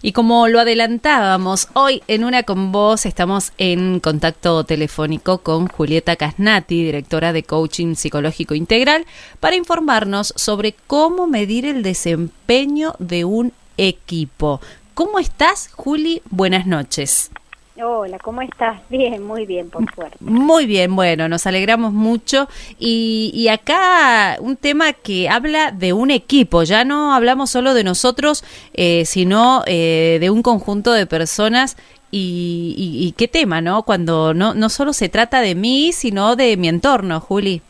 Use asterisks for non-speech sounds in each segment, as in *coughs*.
Y como lo adelantábamos, hoy en Una con Vos estamos en contacto telefónico con Julieta Casnati, directora de Coaching Psicológico Integral, para informarnos sobre cómo medir el desempeño de un equipo. ¿Cómo estás, Juli? Buenas noches. Hola, ¿cómo estás? *laughs* Bien, muy bien, por suerte. Muy bien, bueno, nos alegramos mucho. Y, acá un tema que habla de un equipo, ya no hablamos solo de nosotros, eh, sino eh, de un conjunto de personas. Y, y, qué tema, ¿no? Cuando no, no solo se trata de mí, sino de mi entorno, Juli.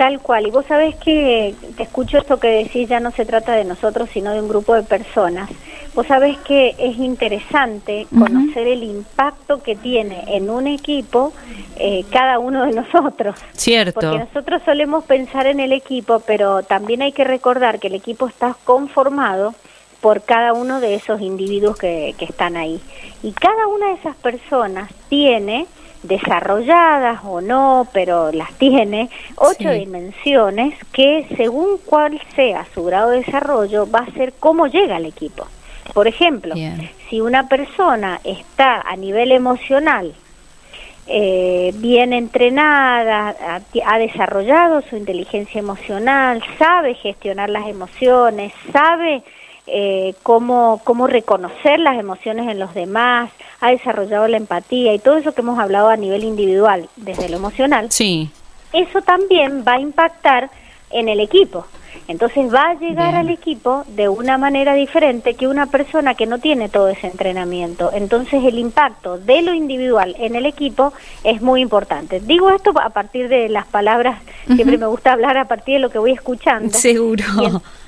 Tal cual, y vos sabés que te escucho esto que decís, ya no se trata de nosotros, sino de un grupo de personas. Vos sabés que es interesante conocer el impacto que tiene en un equipo eh, cada uno de nosotros. Cierto. Porque nosotros solemos pensar en el equipo, pero también hay que recordar que el equipo está conformado por cada uno de esos individuos que, que están ahí. Y cada una de esas personas tiene desarrolladas o no, pero las tiene, ocho dimensiones que según cuál sea su grado de desarrollo va a ser cómo llega al equipo. Por ejemplo, si una persona está a nivel emocional eh, bien entrenada, ha, desarrollado su inteligencia emocional, sabe gestionar las emociones, sabe eh, cómo, cómo reconocer las emociones en los demás, ha desarrollado la empatía y todo eso que hemos hablado a nivel individual, desde lo emocional, sí. eso también va a impactar en el equipo. Entonces va a llegar al equipo de una manera diferente que una persona que no tiene todo ese entrenamiento. Entonces el impacto de lo individual en el equipo es muy importante. Digo esto a partir de las palabras, siempre me gusta hablar a partir de lo que voy escuchando. Seguro.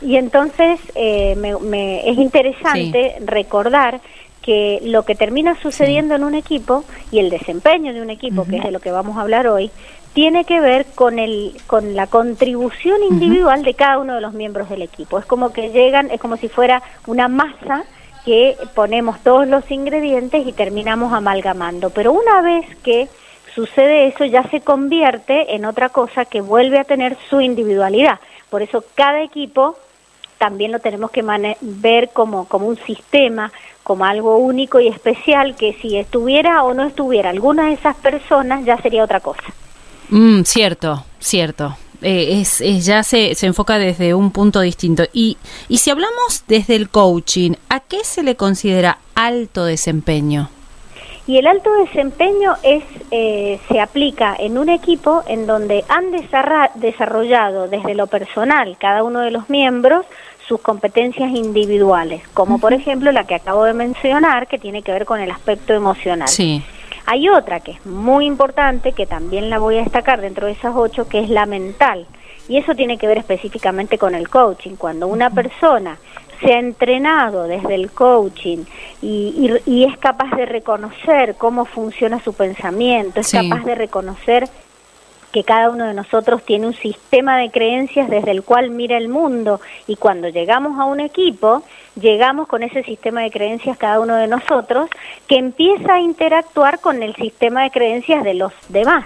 Y, entonces eh, me, es interesante recordar que lo que termina sucediendo en un equipo y el desempeño de un equipo, que es de lo que vamos a hablar hoy, tiene que ver con el con la contribución individual de cada uno de los miembros del equipo. Es como que llegan, es como si fuera una masa que ponemos todos los ingredientes y terminamos amalgamando. Pero una vez que sucede eso, ya se convierte en otra cosa que vuelve a tener su individualidad. Por eso cada equipo también lo tenemos que ver como, como un sistema, como algo único y especial, que si estuviera o no estuviera alguna de esas personas, ya sería otra cosa. Mm, cierto, cierto. Eh, es, ya se, se, enfoca desde un punto distinto. Y, y si hablamos desde el coaching, ¿a qué se le considera alto desempeño? Y el alto desempeño es eh, se aplica en un equipo en donde han desarrollado desde lo personal cada uno de los miembros sus competencias individuales, como por ejemplo la que acabo de mencionar, que tiene que ver con el aspecto emocional. Sí. Hay otra que es muy importante, que también la voy a destacar dentro de esas ocho, que es la mental. Y eso tiene que ver específicamente con el coaching. Cuando una persona se ha entrenado desde el coaching y, es capaz de reconocer cómo funciona su pensamiento, es capaz de reconocer que cada uno de nosotros tiene un sistema de creencias desde el cual mira el mundo y cuando llegamos a un equipo, llegamos con ese sistema de creencias cada uno de nosotros que empieza a interactuar con el sistema de creencias de los demás.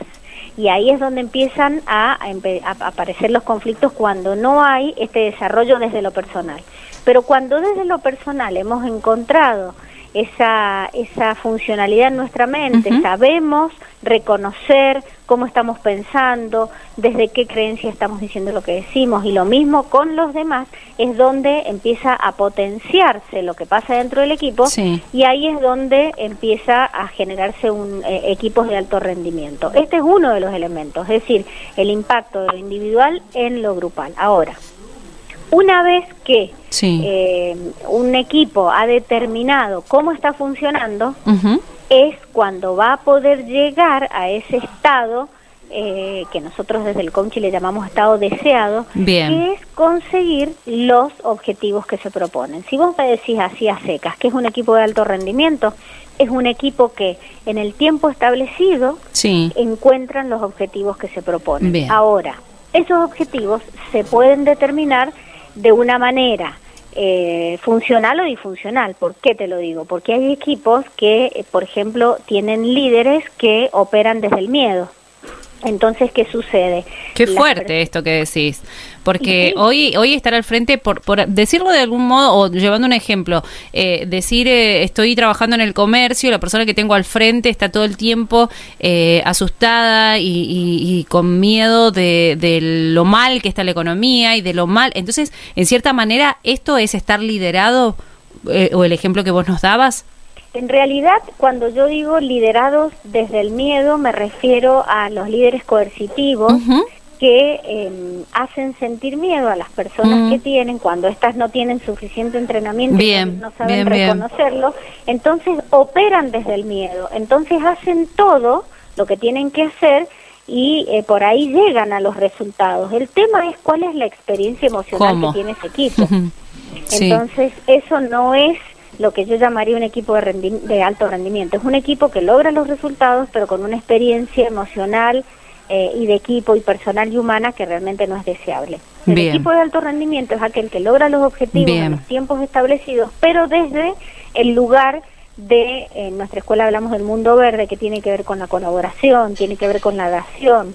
Y ahí es donde empiezan a, a aparecer los conflictos cuando no hay este desarrollo desde lo personal. Pero cuando desde lo personal hemos encontrado esa, esa funcionalidad en nuestra mente, sabemos reconocer cómo estamos pensando, desde qué creencia estamos diciendo lo que decimos y lo mismo con los demás es donde empieza a potenciarse lo que pasa dentro del equipo y ahí es donde empieza a generarse un eh, equipos de alto rendimiento. Este es uno de los elementos, es decir, el impacto de lo individual en lo grupal. Ahora, una vez que eh, un equipo ha determinado cómo está funcionando, es cuando va a poder llegar a ese estado eh, que nosotros desde el coaching le llamamos estado deseado, que es conseguir los objetivos que se proponen. Si vos me decís así a secas, que es un equipo de alto rendimiento, es un equipo que en el tiempo establecido encuentran los objetivos que se proponen. Ahora, esos objetivos se pueden determinar de una manera eh, funcional o disfuncional. ¿Por qué te lo digo? Porque hay equipos que, eh, por ejemplo, tienen líderes que operan desde el miedo. Entonces, ¿qué sucede? Qué fuerte esto que decís, porque hoy hoy estar al frente, por, por decirlo de algún modo, o llevando un ejemplo, eh, decir eh, estoy trabajando en el comercio, la persona que tengo al frente está todo el tiempo eh, asustada y, con miedo de, de, lo mal que está la economía y de lo mal. Entonces, en cierta manera, esto es estar liderado, o el ejemplo que vos nos dabas. En realidad, cuando yo digo liderados desde el miedo, me refiero a los líderes coercitivos que em, hacen sentir miedo a las personas que tienen cuando éstas no tienen suficiente entrenamiento y no saben reconocerlo, entonces operan desde el miedo, entonces hacen todo lo que tienen que hacer y eh, por ahí llegan a los resultados. El tema es cuál es la experiencia emocional que tiene ese equipo. Entonces, eso no es lo que yo llamaría un equipo de, de alto rendimiento. Es un equipo que logra los resultados, pero con una experiencia emocional eh, y de equipo y personal y humana que realmente no es deseable. El equipo de alto rendimiento es aquel que logra los objetivos en los tiempos establecidos, pero desde el lugar de, en nuestra escuela hablamos del mundo verde, que tiene que ver con la colaboración, tiene que ver con la dación,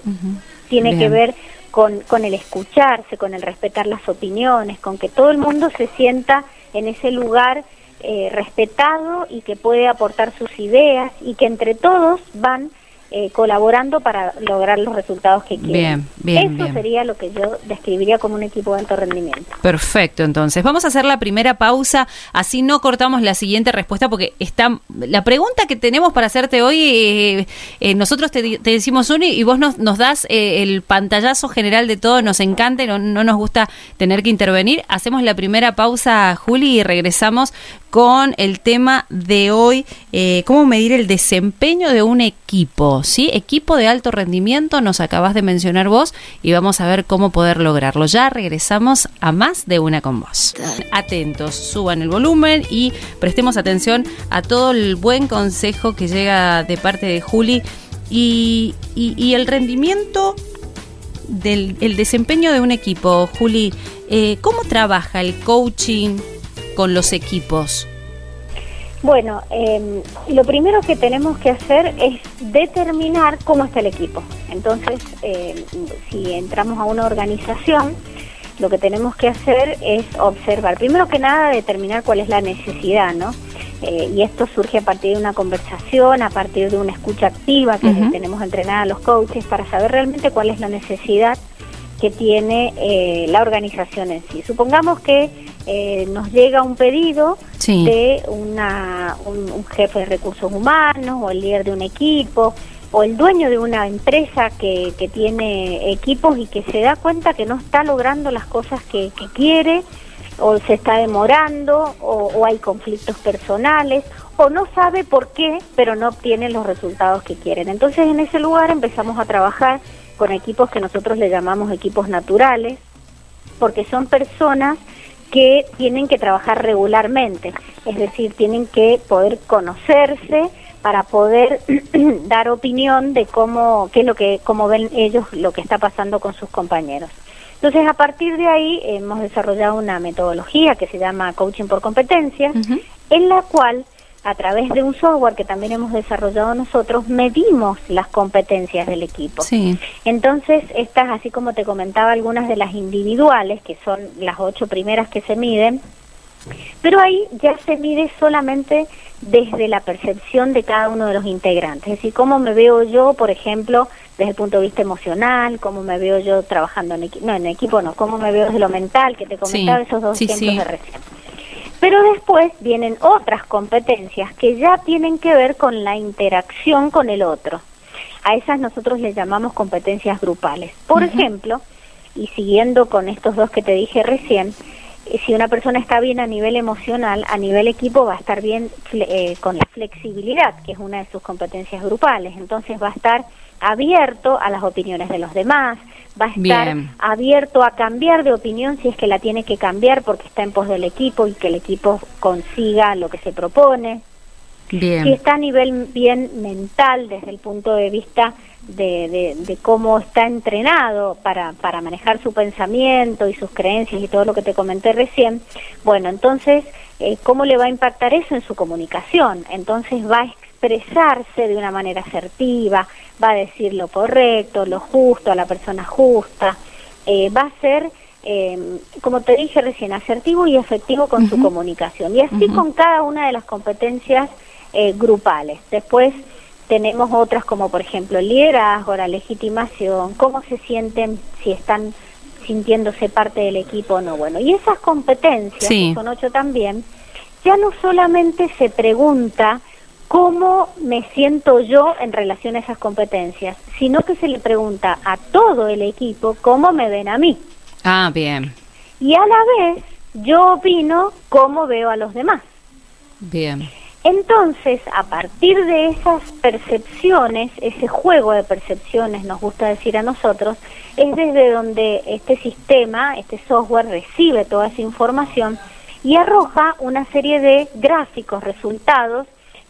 tiene que ver con, con el escucharse, con el respetar las opiniones, con que todo el mundo se sienta en ese lugar eh, respetado y que puede aportar sus ideas y que entre todos van eh, colaborando para lograr los resultados que quieren. Bien, bien, Eso sería lo que yo describiría como un equipo de alto rendimiento. Perfecto, entonces vamos a hacer la primera pausa, así no cortamos la siguiente respuesta porque está la pregunta que tenemos para hacerte hoy, eh, eh, nosotros te, decimos uno y vos nos, nos das el pantallazo general de todo, nos encanta y no, no nos gusta tener que intervenir. Hacemos la primera pausa, Juli, y regresamos con el tema de hoy, eh, cómo medir el desempeño de un equipo, ¿sí? Equipo de alto rendimiento, nos acabas de mencionar vos y vamos a ver cómo poder lograrlo. Ya regresamos a más de una con vos. Atentos, suban el volumen y prestemos atención a todo el buen consejo que llega de parte de Juli y, el rendimiento del el desempeño de un equipo. Juli, eh, ¿cómo trabaja el coaching? Con los equipos? Bueno, em, lo primero que tenemos que hacer es determinar cómo está el equipo. Entonces, em, si entramos a una organización, lo que tenemos que hacer es observar, primero que nada, determinar cuál es la necesidad, ¿no? Eh, y esto surge a partir de una conversación, a partir de una escucha activa que tenemos entrenada a los coaches para saber realmente cuál es la necesidad que tiene eh, la organización en sí. Supongamos que eh, nos llega un pedido de una, un, jefe de recursos humanos o el líder de un equipo o el dueño de una empresa que, que tiene equipos y que se da cuenta que no está logrando las cosas que, quiere o se está demorando o, o, hay conflictos personales o no sabe por qué, pero no obtiene los resultados que quieren. Entonces en ese lugar empezamos a trabajar con equipos que nosotros le llamamos equipos naturales, porque son personas que tienen que trabajar regularmente, es decir, tienen que poder conocerse para poder *clears throat* dar opinión de cómo qué es lo que cómo ven ellos lo que está pasando con sus compañeros. Entonces, a partir de ahí hemos desarrollado una metodología que se llama coaching por competencias, en la cual a través de un software que también hemos desarrollado nosotros, medimos las competencias del equipo. Sí. Entonces, estas, así como te comentaba, algunas de las individuales, que son las ocho primeras que se miden, pero ahí ya se mide solamente desde la percepción de cada uno de los integrantes, es decir, cómo me veo yo, por ejemplo, desde el punto de vista emocional, cómo me veo yo trabajando en equipo, no, en equipo no, cómo me veo desde lo mental, que te comentaba esos dos ejemplos de recién. Pero después vienen otras competencias que ya tienen que ver con la interacción con el otro. A esas nosotros les llamamos competencias grupales. Por ejemplo, y siguiendo con estos dos que te dije recién, eh, si una persona está bien a nivel emocional, a nivel equipo va a estar bien eh, con la flexibilidad, que es una de sus competencias grupales. Entonces va a estar abierto a las opiniones de los demás, va a estar abierto a cambiar de opinión si es que la tiene que cambiar porque está en pos del equipo y que el equipo consiga lo que se propone. Bien. Si está a nivel bien mental desde el punto de vista de, de, cómo está entrenado para, para manejar su pensamiento y sus creencias y todo lo que te comenté recién, bueno, entonces, eh, ¿cómo le va a impactar eso en su comunicación? Entonces va a expresarse de una manera asertiva, va a decir lo correcto, lo justo, a la persona justa, eh, va a ser, eh, como te dije recién, asertivo y efectivo con su comunicación. Y así con cada una de las competencias eh, grupales. Después tenemos otras como por ejemplo el liderazgo, la legitimación, cómo se sienten, si están sintiéndose parte del equipo o no. Bueno, y esas competencias, que son ocho también, ya no solamente se pregunta cómo me siento yo en relación a esas competencias, sino que se le pregunta a todo el equipo cómo me ven a mí. Ah, bien. Y a la vez yo opino cómo veo a los demás. Bien. Entonces, a partir de esas percepciones, ese juego de percepciones, nos gusta decir a nosotros, es desde donde este sistema, este software recibe toda esa información y arroja una serie de gráficos, resultados,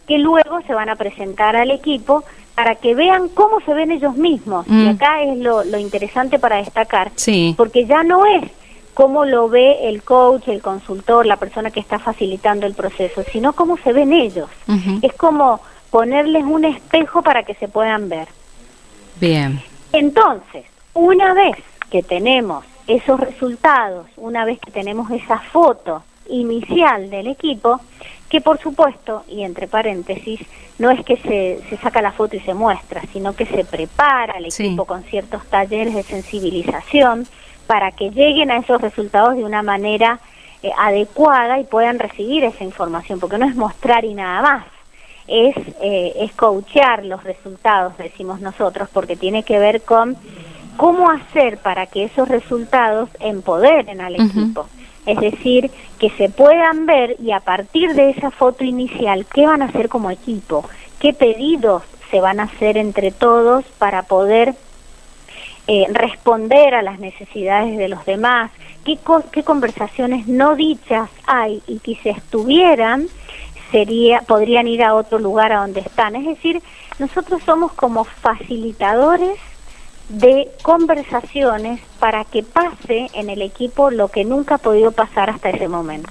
que luego se van a presentar al equipo para que vean cómo se ven ellos mismos. Y mm. acá es lo, lo interesante para destacar, sí. porque ya no es cómo lo ve el coach, el consultor, la persona que está facilitando el proceso, sino cómo se ven ellos. Es como ponerles un espejo para que se puedan ver. Bien. Entonces, una vez que tenemos esos resultados, una vez que tenemos esa foto inicial del equipo, que por supuesto, y entre paréntesis, no es que se, se saca la foto y se muestra, sino que se prepara el equipo con ciertos talleres de sensibilización, para que lleguen a esos resultados de una manera eh, adecuada y puedan recibir esa información, porque no es mostrar y nada más, es, eh, es coachear los resultados, decimos nosotros, porque tiene que ver con cómo hacer para que esos resultados empoderen al equipo. Es decir, que se puedan ver y a partir de esa foto inicial, ¿qué van a hacer como equipo? ¿Qué pedidos se van a hacer entre todos para poder eh, responder a las necesidades de los demás, qué, qué conversaciones no dichas hay y que si estuvieran sería podrían ir a otro lugar a donde están. Es decir, nosotros somos como facilitadores de conversaciones para que pase en el equipo lo que nunca ha podido pasar hasta ese momento.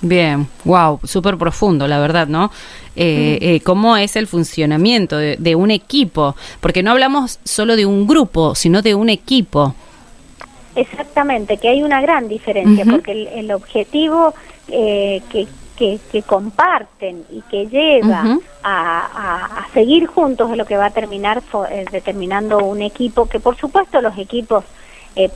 Bien, wow, súper profundo, la verdad, ¿no? Eh, eh, ¿Cómo es el funcionamiento de, un equipo? Porque no hablamos solo de un grupo, sino de un equipo. Exactamente, que hay una gran diferencia, porque el, objetivo eh, que, que, comparten y que lleva a, a, seguir juntos es lo que va a terminar determinando un equipo, que por supuesto los equipos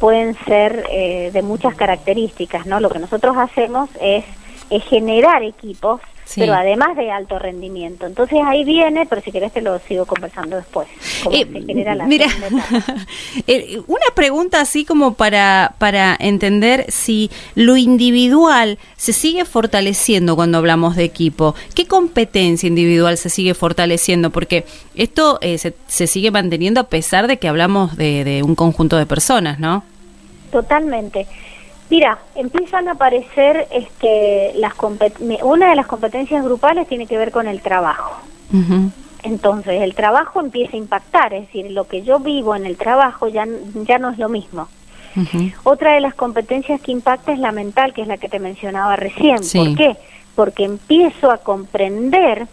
pueden ser de muchas características, ¿no? Lo que nosotros hacemos es es generar equipos, pero además de alto rendimiento. Entonces ahí viene, pero si querés te lo sigo conversando después. Eh, mira, *laughs* eh, una pregunta así como para, para entender si lo individual se sigue fortaleciendo cuando hablamos de equipo. ¿Qué competencia individual se sigue fortaleciendo? Porque esto eh, se, se, sigue manteniendo a pesar de que hablamos de, de un conjunto de personas, ¿no? Totalmente. Mira, empiezan a aparecer este, las una de las competencias grupales tiene que ver con el trabajo. Entonces, el trabajo empieza a impactar, es decir, lo que yo vivo en el trabajo ya, ya no es lo mismo. Otra de las competencias que impacta es la mental, que es la que te mencionaba recién. ¿Por qué? Porque empiezo a comprender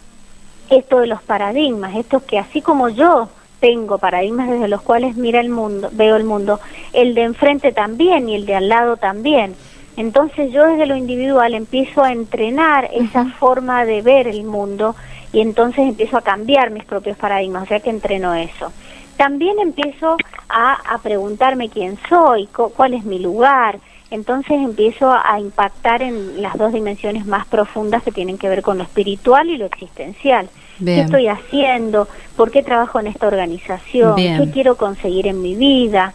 esto de los paradigmas, estos que así como yo tengo paradigmas desde los cuales mira el mundo, veo el mundo, el de enfrente también y el de al lado también. Entonces yo desde lo individual empiezo a entrenar esa forma de ver el mundo y entonces empiezo a cambiar mis propios paradigmas, o sea que entreno eso. También empiezo a, a preguntarme quién soy, cuál es mi lugar, entonces empiezo a impactar en las dos dimensiones más profundas que tienen que ver con lo espiritual y lo existencial. ¿Qué estoy haciendo? ¿Por qué trabajo en esta organización? ¿Qué quiero conseguir en mi vida?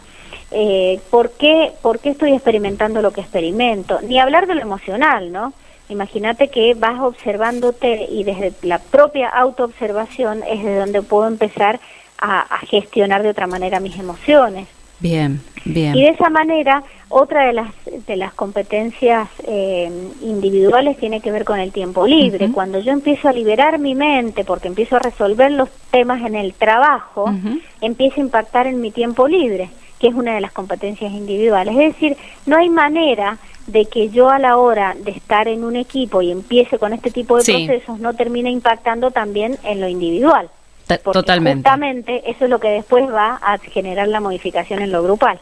Eh, ¿por, qué, ¿Por qué estoy experimentando lo que experimento? Ni hablar de lo emocional, ¿no? Imagínate que vas observándote y desde la propia autoobservación es de donde puedo empezar a gestionar de otra manera mis emociones. Bien, bien. Y de esa manera, otra de las, de las competencias eh, individuales tiene que ver con el tiempo libre. Cuando yo empiezo a liberar mi mente, porque empiezo a resolver los temas en el trabajo, empieza a impactar en mi tiempo libre. que es una de las competencias individuales. Es decir, no hay manera de que yo a la hora de estar en un equipo y empiece con este tipo de procesos no termine impactando también en lo individual. Totalmente. Justamente eso es lo que después va a generar la modificación en lo grupal.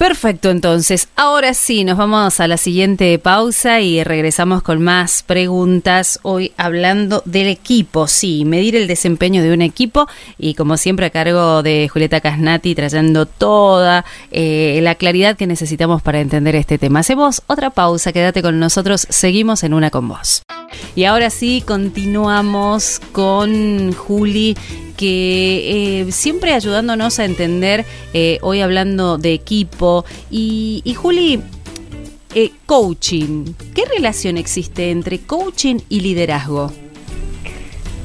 Perfecto, entonces, ahora sí, nos vamos a la siguiente pausa y regresamos con más preguntas. Hoy hablando del equipo, sí, medir el desempeño de un equipo y como siempre a cargo de Julieta Casnati trayendo toda eh, la claridad que necesitamos para entender este tema. Hacemos otra pausa, quédate con nosotros, seguimos en una con vos. Y ahora sí, continuamos con Juli que eh, siempre ayudándonos a entender, eh, hoy hablando de equipo, y, Juli, eh, coaching, ¿qué relación existe entre coaching y liderazgo?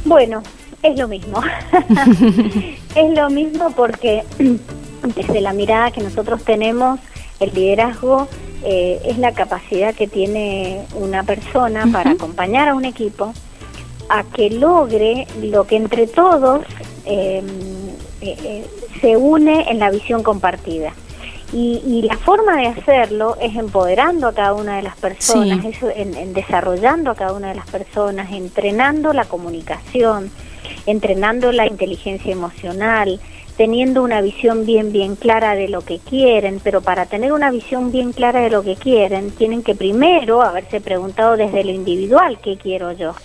Bueno, es lo mismo. *laughs* es lo mismo porque *clears throat* desde la mirada que nosotros tenemos, el liderazgo es la capacidad que tiene una persona para acompañar a un equipo a que logre lo que entre todos em, eh, eh, se une en la visión compartida. Y, la forma de hacerlo es empoderando a cada una de las personas, en, desarrollando a cada una de las personas, entrenando la comunicación, entrenando la inteligencia emocional, teniendo una visión bien, bien clara de lo que quieren, pero para tener una visión bien clara de lo que quieren, tienen que primero haberse preguntado desde lo individual, ¿qué quiero yo?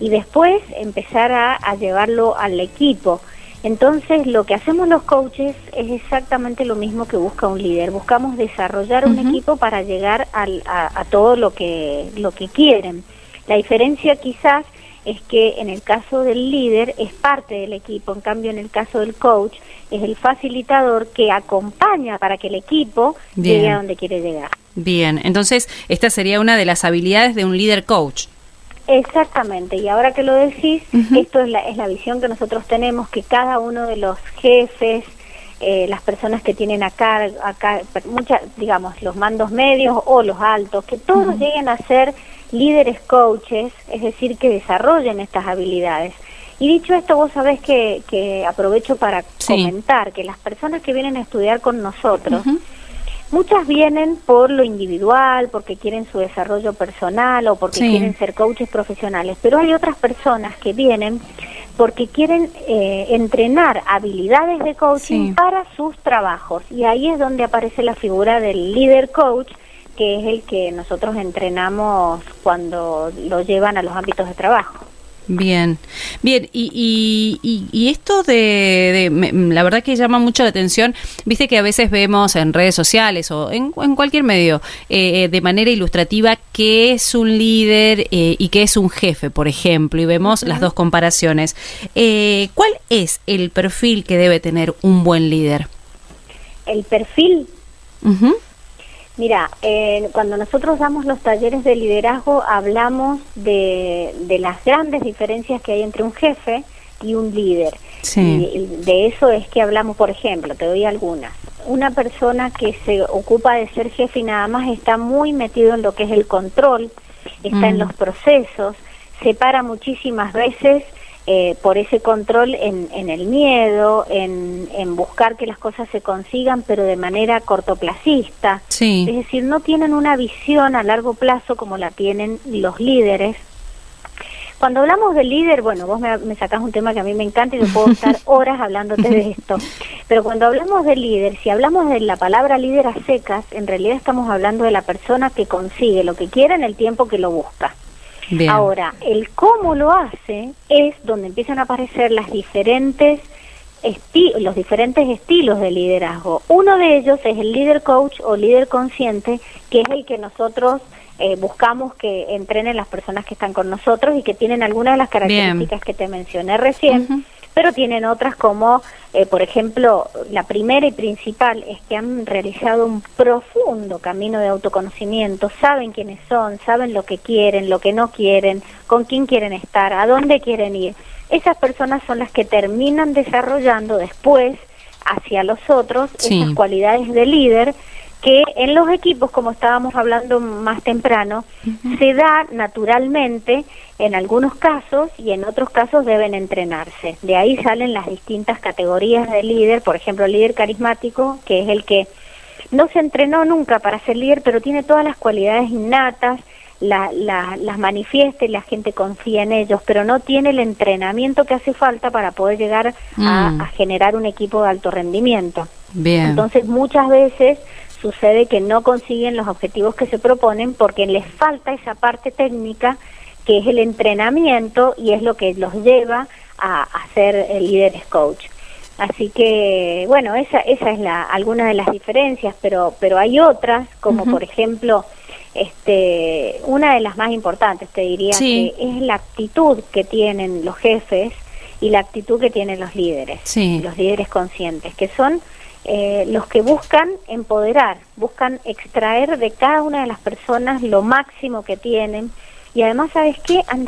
y después empezar a, llevarlo al equipo. Entonces, lo que hacemos los coaches es exactamente lo mismo que busca un líder. Buscamos desarrollar un equipo para llegar a, todo lo que, lo que quieren. La diferencia quizás es que en el caso del líder es parte del equipo, en cambio en el caso del coach es el facilitador que acompaña para que el equipo llegue a donde quiere llegar. Bien, entonces esta sería una de las habilidades de un líder coach. Exactamente, y ahora que lo decís, esto es la, es la visión que nosotros tenemos, que cada uno de los jefes, eh, las personas que tienen acá, acá muchas, digamos, los mandos medios o los altos, que todos lleguen a ser líderes coaches, es decir, que desarrollen estas habilidades. Y dicho esto, vos sabés que, que aprovecho para comentar que las personas que vienen a estudiar con nosotros, Muchas vienen por lo individual, porque quieren su desarrollo personal o porque quieren ser coaches profesionales, pero hay otras personas que vienen porque quieren eh, entrenar habilidades de coaching para sus trabajos. Y ahí es donde aparece la figura del líder coach que es el que nosotros entrenamos cuando lo llevan a los ámbitos de trabajo. Bien, bien, y, y, y esto de, la verdad que llama mucho la atención, viste que a veces vemos en redes sociales o en, en cualquier medio eh, eh, de manera ilustrativa qué es un líder eh, y qué es un jefe, por ejemplo, y vemos las dos comparaciones. ¿Cuál es el perfil que debe tener un buen líder? El perfil. Mira, eh, cuando nosotros damos los talleres de liderazgo hablamos de, las grandes diferencias que hay entre un jefe y un líder. Y de eso es que hablamos, por ejemplo, te doy algunas. Una persona que se ocupa de ser jefe y nada más está muy metido en lo que es el control, está en mm. los procesos, separa muchísimas veces eh, por ese control en, en el miedo, en, en, buscar que las cosas se consigan, pero de manera cortoplacista. Es decir, no tienen una visión a largo plazo como la tienen los líderes. Cuando hablamos de líder, bueno, vos me, me sacás un tema que a mí me encanta y yo puedo estar *laughs* horas hablándote de esto, pero cuando hablamos de líder, si hablamos de la palabra líder a secas, en realidad estamos hablando de la persona que consigue lo que quiere en el tiempo que lo busca. Ahora, el cómo lo hace es donde empiezan a aparecer las diferentes los diferentes estilos de liderazgo. Uno de ellos es el líder coach o líder consciente, que es el que nosotros eh, buscamos que entrenen las personas que están con nosotros y que tienen algunas de las características que te mencioné recién pero tienen otras como, eh, por ejemplo, la primera y principal es que han realizado un profundo camino de autoconocimiento, saben quiénes son, saben lo que quieren, lo que no quieren, con quién quieren estar, a dónde quieren ir. Esas personas son las que terminan desarrollando después hacia los otros esas cualidades de líder que en los equipos, como estábamos hablando más temprano, se da naturalmente en algunos casos y en otros casos deben entrenarse. De ahí salen las distintas categorías de líder, por ejemplo, el líder carismático, que es el que no se entrenó nunca para ser líder, pero tiene todas las cualidades innatas, la, las manifiesta y la gente confía en ellos, pero no tiene el entrenamiento que hace falta para poder llegar a, mm. a generar un equipo de alto rendimiento. Bien. Entonces, muchas veces sucede que no consiguen los objetivos que se proponen porque les falta esa parte técnica que es el entrenamiento y es lo que los lleva a, a ser líderes coach. Así que, bueno, esa, esa es la, alguna de las diferencias, pero, pero hay otras, como por ejemplo, este, una de las más importantes, te diría, que es la actitud que tienen los jefes y la actitud que tienen los líderes, los líderes conscientes, que son eh, los que buscan empoderar, buscan extraer de cada una de las personas lo máximo que tienen y además, ¿sabes qué? Han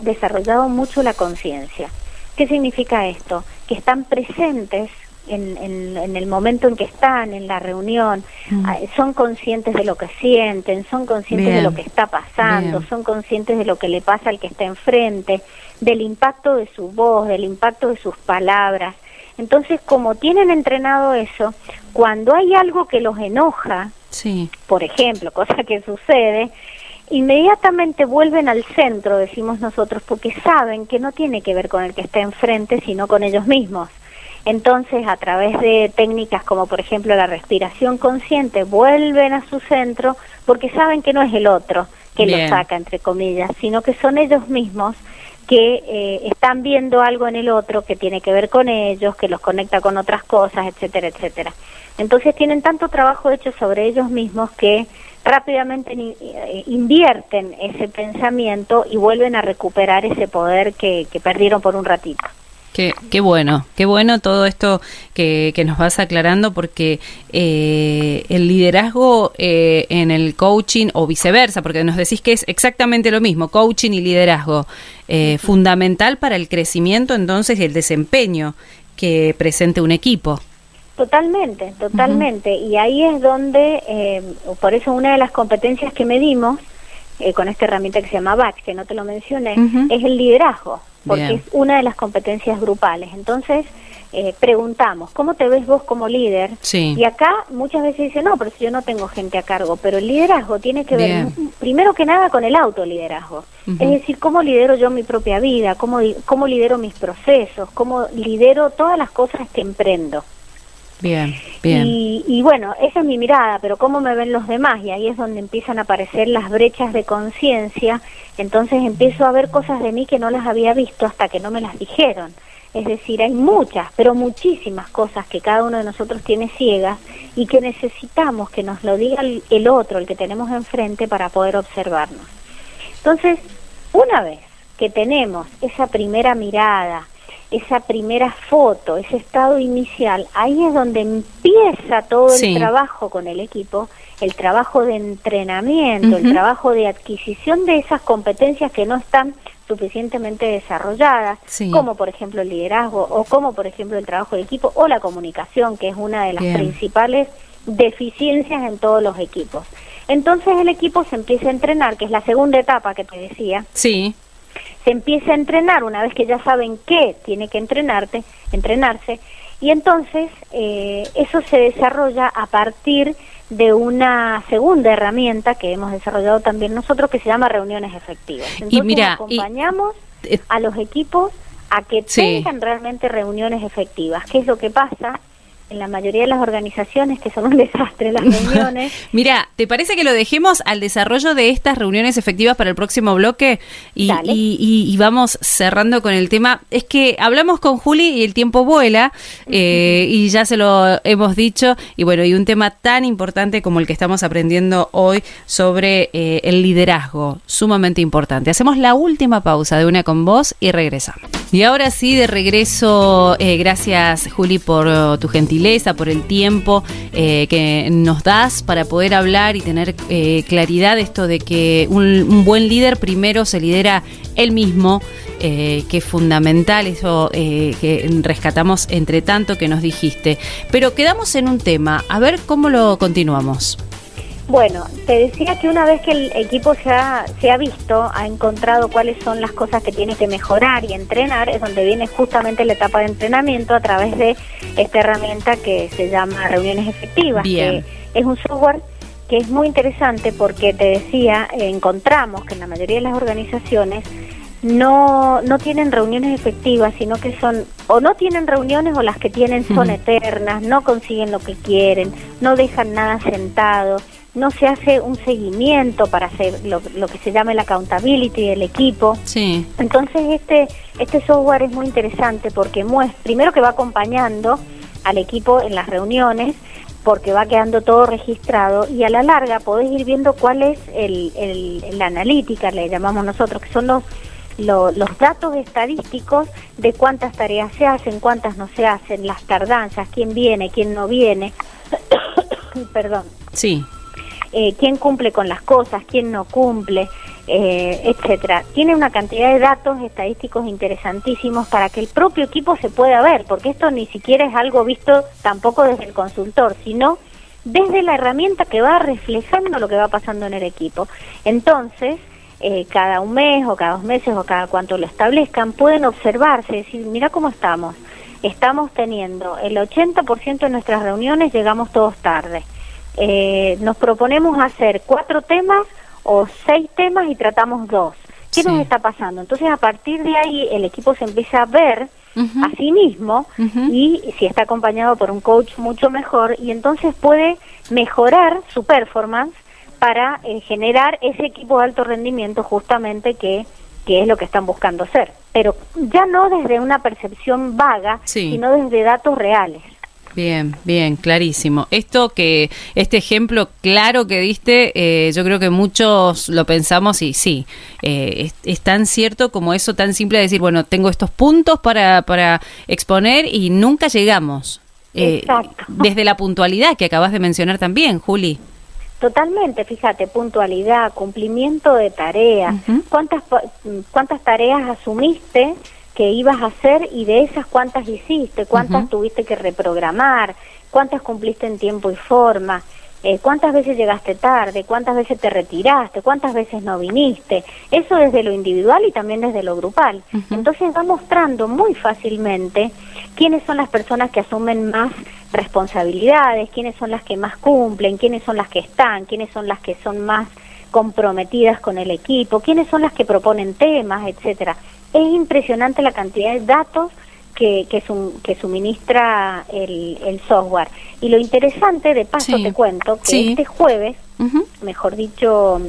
desarrollado mucho la conciencia. ¿Qué significa esto? Que están presentes en, en, el momento en que están, en la reunión, mm. ah, son conscientes de lo que sienten, son conscientes de lo que está pasando, son conscientes de lo que le pasa al que está enfrente, del impacto de su voz, del impacto de sus palabras. Entonces, como tienen entrenado eso, cuando hay algo que los enoja, sí. por ejemplo, *laughs* cosa que sucede, inmediatamente vuelven al centro, decimos nosotros, porque saben que no tiene que ver con el que está enfrente, sino con ellos mismos. Entonces, a través de técnicas como por ejemplo la respiración consciente, vuelven a su centro porque saben que no es el otro que lo saca, entre comillas, sino que son ellos mismos que eh, están viendo algo en el otro que tiene que ver con ellos, que los conecta con otras cosas, etcétera, etcétera. Entonces tienen tanto trabajo hecho sobre ellos mismos que rápidamente eh, invierten ese pensamiento y vuelven a recuperar ese poder que perdieron por un ratito. Qué, qué, bueno, qué bueno todo esto que, que nos vas aclarando porque eh, el liderazgo eh, en el coaching o viceversa, porque nos decís que es exactamente lo mismo, coaching y liderazgo, eh, fundamental para el crecimiento entonces y el desempeño que presente un equipo. Totalmente, totalmente. Y ahí es donde, por eso una de las competencias que medimos con esta herramienta que se llama BATCH, que no te lo mencioné, es el liderazgo porque es una de las competencias grupales. Entonces, eh, preguntamos, ¿cómo te ves vos como líder? Y acá muchas veces dicen, no, pero si yo no tengo gente a cargo, pero el liderazgo tiene que ver primero que nada con el autoliderazgo. Es decir, ¿cómo lidero yo mi propia vida? ¿Cómo, ¿Cómo lidero mis procesos? ¿Cómo lidero todas las cosas que emprendo? Bien, bien. Y, bueno, esa es mi mirada, pero ¿cómo me ven los demás? Y ahí es donde empiezan a aparecer las brechas de conciencia. Entonces empiezo a ver cosas de mí que no las había visto hasta que no me las dijeron. Es decir, hay muchas, pero muchísimas cosas que cada uno de nosotros tiene ciegas y que necesitamos que nos lo diga el otro, el que tenemos enfrente, para poder observarnos. Entonces, una vez que tenemos esa primera mirada, esa primera foto, ese estado inicial, ahí es donde empieza todo el trabajo con el equipo, el trabajo de entrenamiento, el trabajo de adquisición de esas competencias que no están suficientemente desarrolladas, como por ejemplo el liderazgo o como por ejemplo el trabajo de equipo o la comunicación, que es una de las principales deficiencias en todos los equipos. Entonces el equipo se empieza a entrenar, que es la segunda etapa que te decía. Sí se empieza a entrenar una vez que ya saben qué tiene que entrenarte, entrenarse, y entonces eh, eso se desarrolla a partir de una segunda herramienta que hemos desarrollado también nosotros que se llama reuniones efectivas. Entonces y mira, acompañamos a los equipos a que tengan realmente reuniones efectivas. ¿Qué es lo que pasa? En la mayoría de las organizaciones que son un *laughs* desastre las reuniones. *laughs* Mira, ¿te parece que lo dejemos al desarrollo de estas reuniones efectivas para el próximo bloque? Y, y, vamos cerrando con el tema. Es que hablamos con Juli y el tiempo vuela, eh, y ya se lo hemos dicho, y bueno, y un tema tan importante como el que estamos aprendiendo hoy sobre eh, el liderazgo, sumamente importante. Hacemos la última pausa de una con vos y regresamos. Y ahora sí, de regreso, eh, gracias Juli por uh, tu gentileza, por el tiempo eh, que nos das para poder hablar y tener eh, claridad esto de que un, buen líder primero se lidera él mismo, que es fundamental, eso que rescatamos entre tanto que nos dijiste. Pero quedamos en un tema, a ver cómo lo continuamos. Bueno, te decía que una vez que el equipo se ha, se ha visto, ha encontrado cuáles son las cosas que tiene que mejorar y entrenar, es donde viene justamente la etapa de entrenamiento a través de esta herramienta que se llama reuniones efectivas, que es un software que es muy interesante porque te decía, encontramos que en la mayoría de las organizaciones no, no tienen reuniones efectivas, sino que son, o no tienen reuniones o las que tienen son eternas, no consiguen lo que quieren, no dejan nada sentado no se hace un seguimiento para hacer lo, que se llama la accountability del equipo. Sí. Entonces este, este software es muy interesante porque muestra, primero que va acompañando al equipo en las reuniones, porque va quedando todo registrado y a la larga podés ir viendo cuál es el, el, la analítica, le llamamos nosotros, que son los, los datos estadísticos de cuántas tareas se hacen, cuántas no se hacen, las tardanzas, quién viene, quién no viene. *coughs* Perdón. Sí. Eh, quién cumple con las cosas, quién no cumple, eh, etcétera. Tiene una cantidad de datos estadísticos interesantísimos para que el propio equipo se pueda ver, porque esto ni siquiera es algo visto tampoco desde el consultor, sino desde la herramienta que va reflejando lo que va pasando en el equipo. Entonces, eh, cada un mes o cada dos meses o cada cuanto lo establezcan, pueden observarse, decir, mira cómo estamos. Estamos teniendo el 80% de nuestras reuniones, llegamos todos tarde eh, nos proponemos hacer cuatro temas o seis temas y tratamos dos. ¿Qué nos está pasando? Entonces, a partir de ahí, el equipo se empieza a ver a sí mismo y si está acompañado por un coach mucho mejor y entonces puede mejorar su performance para eh, generar ese equipo de alto rendimiento justamente que, que es lo que están buscando hacer. Pero ya no desde una percepción vaga, sino desde datos reales. Bien, bien, clarísimo. Esto que, este ejemplo claro que diste, eh, yo creo que muchos lo pensamos y sí, eh, es, tan cierto como eso, tan simple de decir, bueno, tengo estos puntos para, para exponer y nunca llegamos. Eh, desde la puntualidad que acabas de mencionar también, Juli. Totalmente, fíjate, puntualidad, cumplimiento de tareas, cuántas cuántas tareas asumiste que ibas a hacer y de esas cuántas hiciste, cuántas tuviste que reprogramar, cuántas cumpliste en tiempo y forma, eh, cuántas veces llegaste tarde, cuántas veces te retiraste, cuántas veces no viniste. Eso desde lo individual y también desde lo grupal. Entonces va mostrando muy fácilmente quiénes son las personas que asumen más responsabilidades, quiénes son las que más cumplen, quiénes son las que están, quiénes son las que son más comprometidas con el equipo, quiénes son las que proponen temas, etcétera es impresionante la cantidad de datos que, que, que suministra el, el, software. Y lo interesante, de paso te cuento, que este jueves, mejor dicho,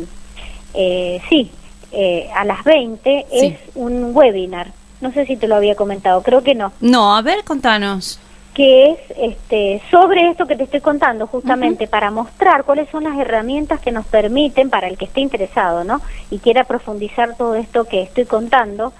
eh, sí, eh, a las 20 es un webinar. No sé si te lo había comentado, creo que no. No, a ver, contanos que es este, sobre esto que te estoy contando, justamente para mostrar cuáles son las herramientas que nos permiten, para el que esté interesado, ¿no? Y quiera profundizar todo esto que estoy contando,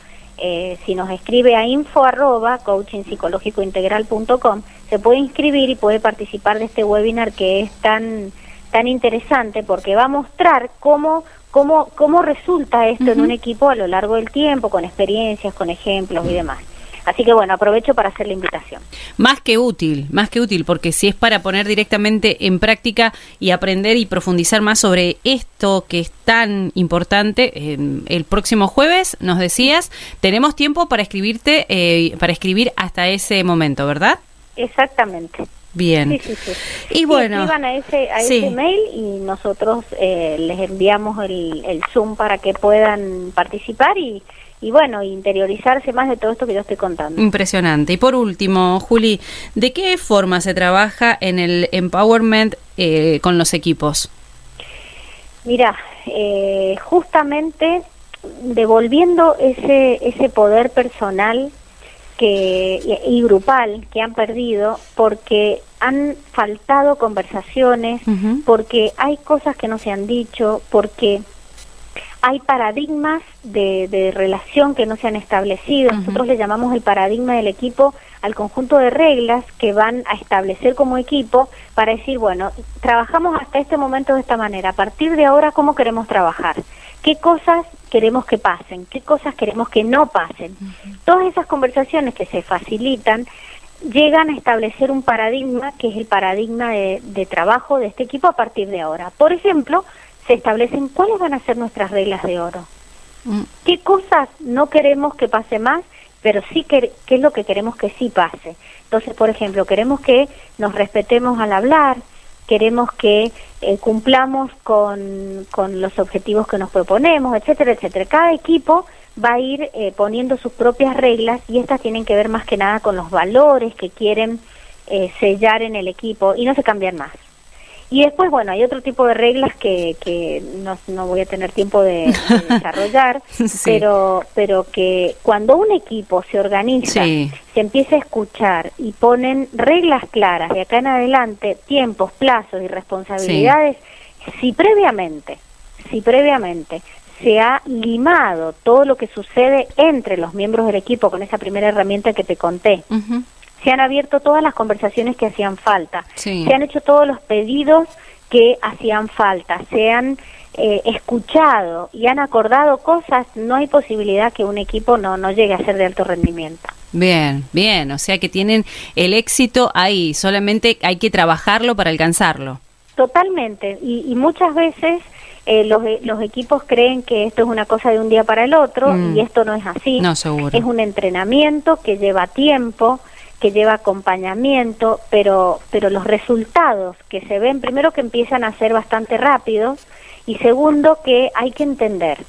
eh, si nos escribe a info arroba coachingpsicológicointegral.com, se puede inscribir y puede participar de este webinar que es tan, tan interesante porque va a mostrar cómo, cómo, cómo resulta esto en un equipo a lo largo del tiempo, con experiencias, con ejemplos y demás. Así que bueno, aprovecho para hacer la invitación. Más que útil, más que útil, porque si es para poner directamente en práctica y aprender y profundizar más sobre esto que es tan importante, el próximo jueves nos decías, tenemos tiempo para escribirte, eh, para escribir hasta ese momento, ¿verdad? Exactamente. Bien. Sí, sí, sí. Y bueno. escriban a ese, a ese mail y nosotros eh, les enviamos el, el Zoom para que puedan participar y y bueno, interiorizarse más de todo esto que yo estoy contando. Impresionante. Y por último, Juli, ¿de qué forma se trabaja en el empowerment eh, con los equipos? Mira, eh, justamente devolviendo ese, ese poder personal que, y, grupal que han perdido porque han faltado conversaciones, porque hay cosas que no se han dicho, porque hay paradigmas de, relación que no se han establecido. Nosotros le llamamos el paradigma del equipo al conjunto de reglas que van a establecer como equipo para decir, bueno, trabajamos hasta este momento de esta manera, a partir de ahora, ¿cómo queremos trabajar? ¿Qué cosas queremos que pasen? ¿Qué cosas queremos que no pasen? Todas esas conversaciones que se facilitan llegan a establecer un paradigma que es el paradigma de, de trabajo de este equipo a partir de ahora. Por ejemplo, se establecen cuáles van a ser nuestras reglas de oro. Mm. ¿Qué cosas no queremos que pase más, pero sí que, qué es lo que queremos que sí pase? Entonces, por ejemplo, queremos que nos respetemos al hablar, queremos que eh, cumplamos con, con, los objetivos que nos proponemos, etcétera, etcétera. Cada equipo va a ir eh, poniendo sus propias reglas y estas tienen que ver más que nada con los valores que quieren eh, sellar en el equipo y no se cambian más. Y después, bueno, hay otro tipo de reglas que, que no, no voy a tener tiempo de, *laughs* desarrollar, pero, pero que cuando un equipo se organiza, se empieza a escuchar y ponen reglas claras de acá en adelante, tiempos, plazos y responsabilidades, si previamente, si previamente se ha limado todo lo que sucede entre los miembros del equipo con esa primera herramienta que te conté se han abierto todas las conversaciones que hacían falta, se han hecho todos los pedidos que hacían falta, se han eh, escuchado y han acordado cosas, no hay posibilidad que un equipo no, no llegue a ser de alto rendimiento. Bien, bien, o sea que tienen el éxito ahí, solamente hay que trabajarlo para alcanzarlo. Totalmente, y, muchas veces eh, los, los, equipos creen que esto es una cosa de un día para el otro mm. y esto no es así. No, seguro. Es un entrenamiento que lleva tiempo, que lleva acompañamiento, pero, pero los resultados que se ven, primero que empiezan a ser bastante rápidos y segundo que hay que entender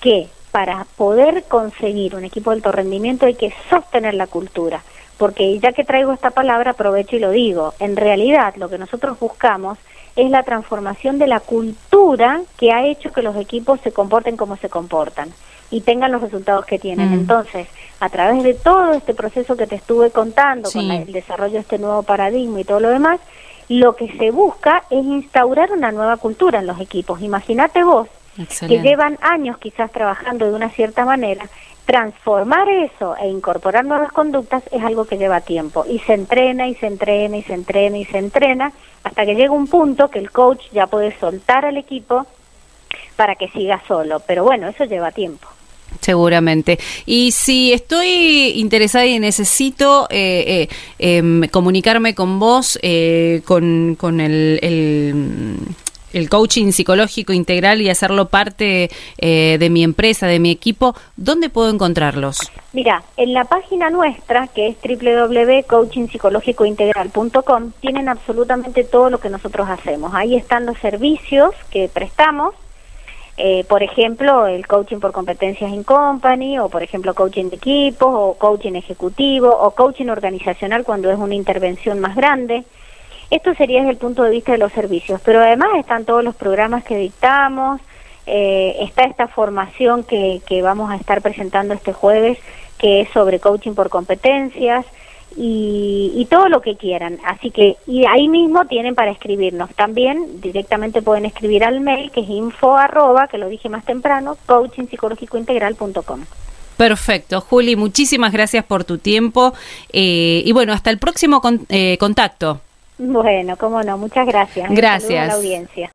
que para poder conseguir un equipo de alto rendimiento hay que sostener la cultura, porque ya que traigo esta palabra aprovecho y lo digo, en realidad lo que nosotros buscamos es la transformación de la cultura que ha hecho que los equipos se comporten como se comportan y tengan los resultados que tienen. Mm. Entonces, a través de todo este proceso que te estuve contando, con el desarrollo de este nuevo paradigma y todo lo demás, lo que se busca es instaurar una nueva cultura en los equipos. Imagínate vos, que llevan años quizás trabajando de una cierta manera, transformar eso e incorporar nuevas conductas es algo que lleva tiempo y se entrena y se entrena y se entrena y se entrena hasta que llega un punto que el coach ya puede soltar al equipo para que siga solo. Pero bueno, eso lleva tiempo. Seguramente. Y si estoy interesada y necesito eh, eh, em, comunicarme con vos, eh, con, con el, el, coaching psicológico integral y hacerlo parte de mi empresa, de mi equipo, ¿dónde puedo encontrarlos? Mira, en la página nuestra, que es www.coachingpsicológicointegral.com, tienen absolutamente todo lo que nosotros hacemos. Ahí están los servicios que prestamos eh, por ejemplo, el coaching por competencias in company, o por ejemplo, coaching de equipos, o coaching ejecutivo, o coaching organizacional cuando es una intervención más grande. Esto sería desde el punto de vista de los servicios, pero además están todos los programas que dictamos, eh, está esta formación que, que vamos a estar presentando este jueves, que es sobre coaching por competencias, y, todo lo que quieran. Así que y ahí mismo tienen para escribirnos. También directamente pueden escribir al mail que es info arroba, que lo dije más temprano, coachingpsicológicointegral.com. Perfecto, Juli, muchísimas gracias por tu tiempo eh, y bueno, hasta el próximo eh, contacto. Bueno, cómo no, muchas gracias. Gracias. a la audiencia.